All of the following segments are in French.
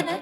breathe.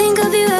think of you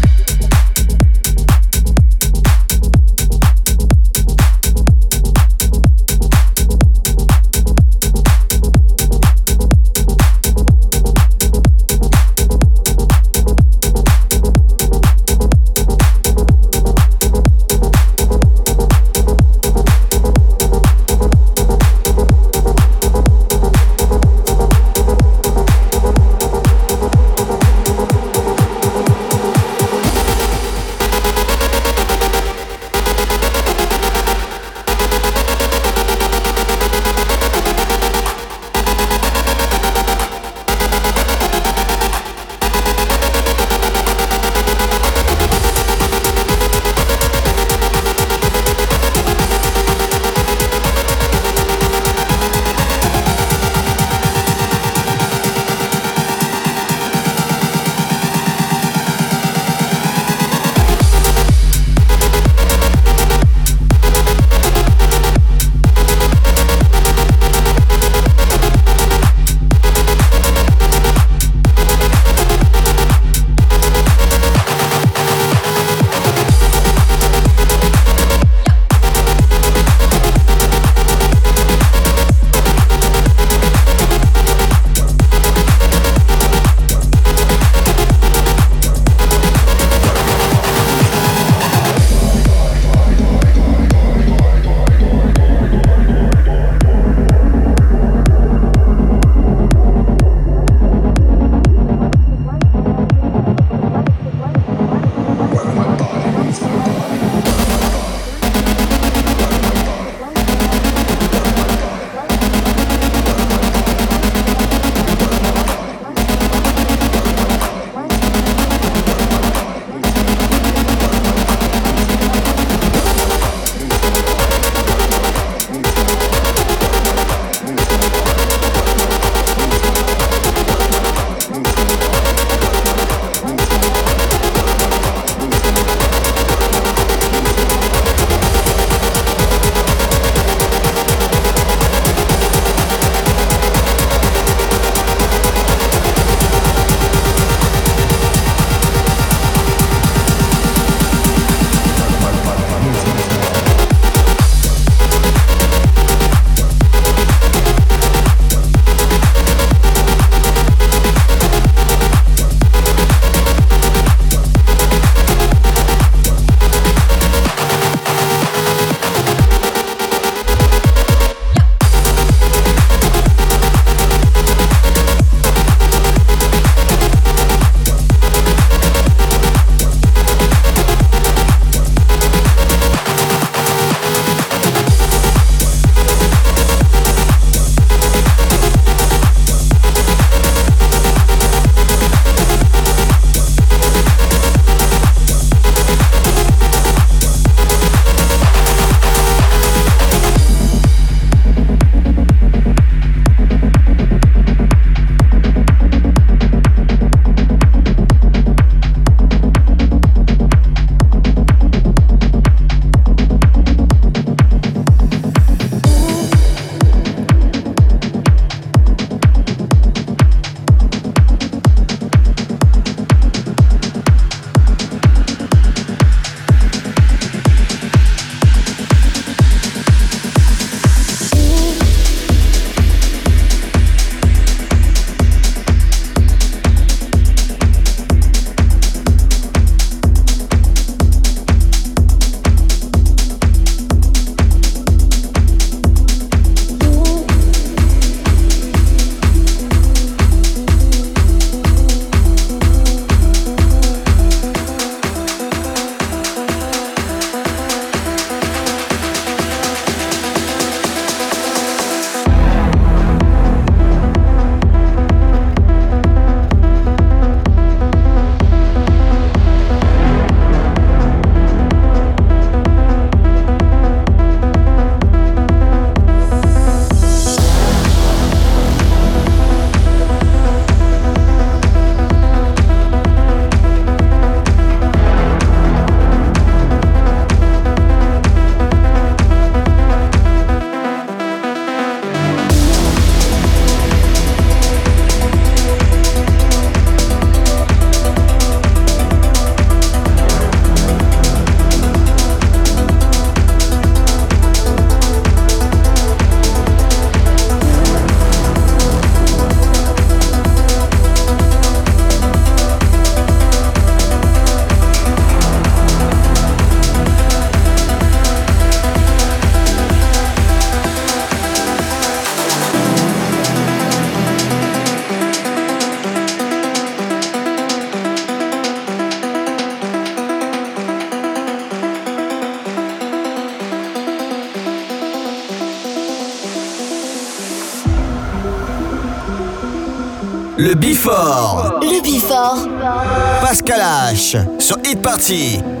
Sur Hit Party.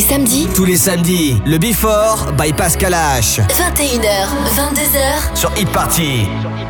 les samedis. Tous les samedis, le Before by Pascal H. 21h, 22h. Sur Hit Party. Le